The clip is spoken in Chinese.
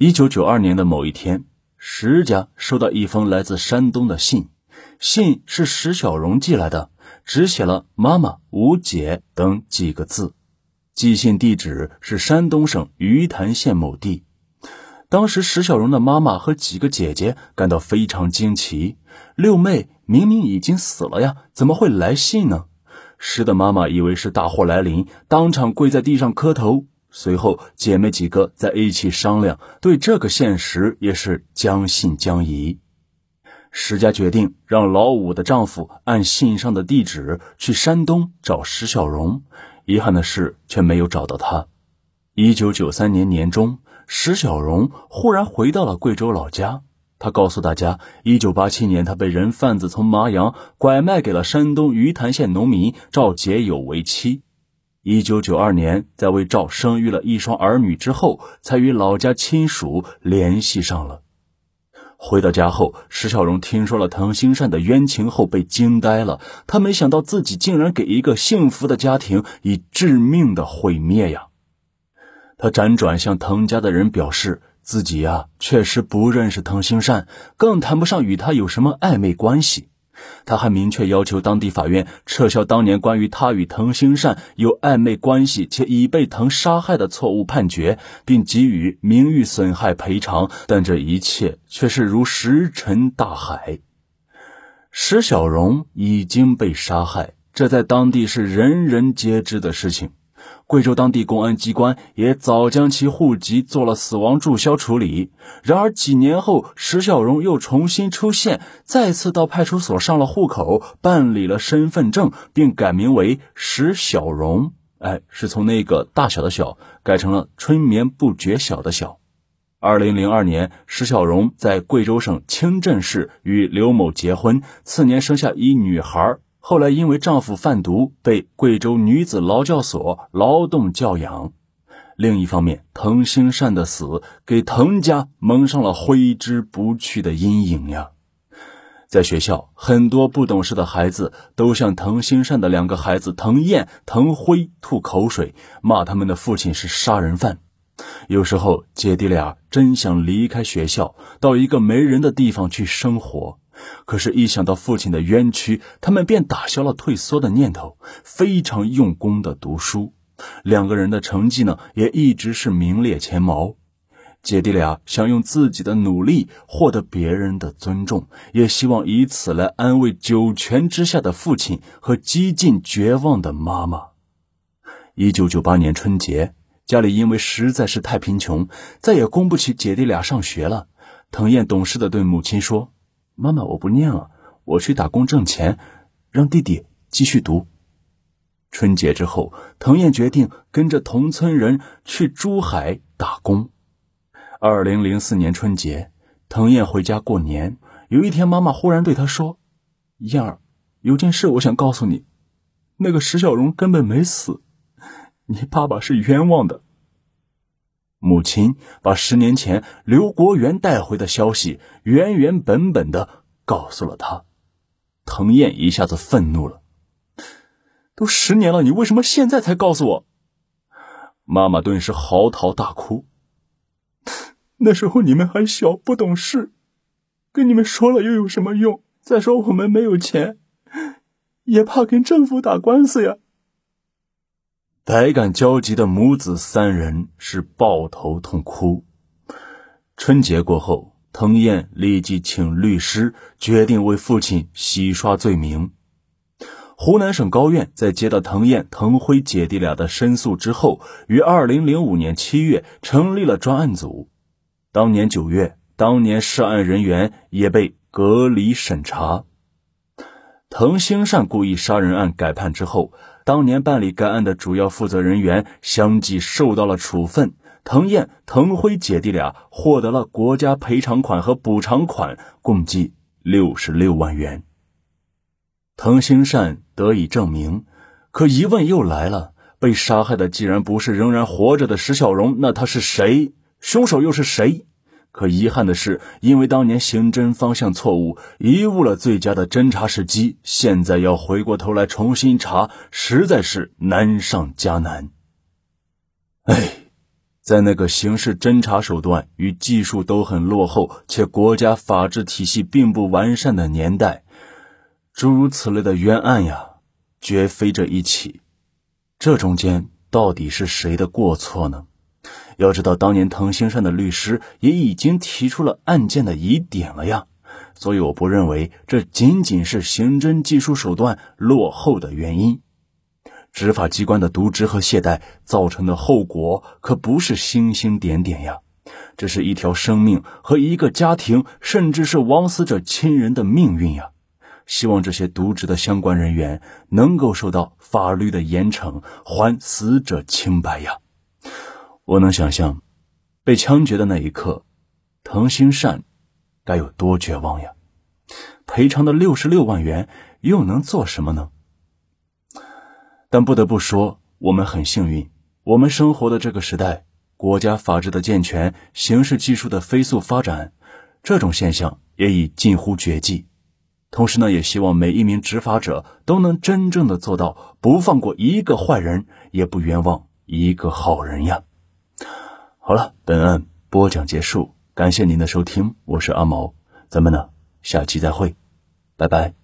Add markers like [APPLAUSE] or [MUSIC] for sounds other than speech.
一九九二年的某一天，石家收到一封来自山东的信，信是石小荣寄来的，只写了“妈妈”“吴姐”等几个字，寄信地址是山东省鱼潭县某地。当时，石小荣的妈妈和几个姐姐感到非常惊奇：六妹明明已经死了呀，怎么会来信呢？石的妈妈以为是大祸来临，当场跪在地上磕头。随后，姐妹几个在一起商量，对这个现实也是将信将疑。石家决定让老五的丈夫按信上的地址去山东找石小荣。遗憾的是，却没有找到她。一九九三年年中。石小荣忽然回到了贵州老家，他告诉大家，一九八七年他被人贩子从麻阳拐卖给了山东鱼潭县农民赵杰友为妻。一九九二年，在为赵生育了一双儿女之后，才与老家亲属联系上了。回到家后，石小荣听说了滕兴善的冤情后，被惊呆了。他没想到自己竟然给一个幸福的家庭以致命的毁灭呀！他辗转向滕家的人表示，自己呀确实不认识滕兴善，更谈不上与他有什么暧昧关系。他还明确要求当地法院撤销当年关于他与藤兴善有暧昧关系且已被藤杀害的错误判决，并给予名誉损害赔偿。但这一切却是如石沉大海。石小荣已经被杀害，这在当地是人人皆知的事情。贵州当地公安机关也早将其户籍做了死亡注销处理。然而几年后，石小荣又重新出现，再次到派出所上了户口，办理了身份证，并改名为石小荣。哎，是从那个大小的小改成了春眠不觉晓的晓。二零零二年，石小荣在贵州省清镇市与刘某结婚，次年生下一女孩。后来因为丈夫贩毒，被贵州女子劳教所劳动教养。另一方面，滕兴善的死给滕家蒙上了挥之不去的阴影呀。在学校，很多不懂事的孩子都向滕兴善的两个孩子滕燕、滕辉吐口水，骂他们的父亲是杀人犯。有时候，姐弟俩真想离开学校，到一个没人的地方去生活。可是，一想到父亲的冤屈，他们便打消了退缩的念头，非常用功的读书。两个人的成绩呢，也一直是名列前茅。姐弟俩想用自己的努力获得别人的尊重，也希望以此来安慰九泉之下的父亲和几近绝望的妈妈。一九九八年春节，家里因为实在是太贫穷，再也供不起姐弟俩上学了。藤燕懂事的对母亲说。妈妈，我不念了，我去打工挣钱，让弟弟继续读。春节之后，滕燕决定跟着同村人去珠海打工。二零零四年春节，滕燕回家过年。有一天，妈妈忽然对她说：“燕儿，有件事我想告诉你，那个石小荣根本没死，你爸爸是冤枉的。”母亲把十年前刘国元带回的消息原原本本的告诉了他，滕燕一下子愤怒了：“都十年了，你为什么现在才告诉我？”妈妈顿时嚎啕大哭：“ [LAUGHS] 那时候你们还小，不懂事，跟你们说了又有什么用？再说我们没有钱，也怕跟政府打官司呀。”百感交集的母子三人是抱头痛哭。春节过后，滕燕立即请律师，决定为父亲洗刷罪名。湖南省高院在接到滕燕、滕辉姐弟俩的申诉之后，于二零零五年七月成立了专案组。当年九月，当年涉案人员也被隔离审查。滕兴善故意杀人案改判之后。当年办理该案的主要负责人员相继受到了处分，滕燕、滕辉姐弟俩获得了国家赔偿款和补偿款，共计六十六万元。滕兴善得以证明，可疑问又来了：被杀害的既然不是仍然活着的石小荣，那他是谁？凶手又是谁？可遗憾的是，因为当年刑侦方向错误，贻误了最佳的侦查时机。现在要回过头来重新查，实在是难上加难。哎，在那个刑事侦查手段与技术都很落后，且国家法治体系并不完善的年代，诸如此类的冤案呀，绝非这一起。这中间到底是谁的过错呢？要知道，当年滕兴善的律师也已经提出了案件的疑点了呀。所以，我不认为这仅仅是刑侦技术手段落后的原因。执法机关的渎职和懈怠造成的后果可不是星星点点呀，这是一条生命和一个家庭，甚至是枉死者亲人的命运呀！希望这些渎职的相关人员能够受到法律的严惩，还死者清白呀！我能想象，被枪决的那一刻，滕兴善该有多绝望呀！赔偿的六十六万元又能做什么呢？但不得不说，我们很幸运，我们生活的这个时代，国家法治的健全，刑事技术的飞速发展，这种现象也已近乎绝迹。同时呢，也希望每一名执法者都能真正的做到不放过一个坏人，也不冤枉一个好人呀。好了，本案播讲结束，感谢您的收听，我是阿毛，咱们呢下期再会，拜拜。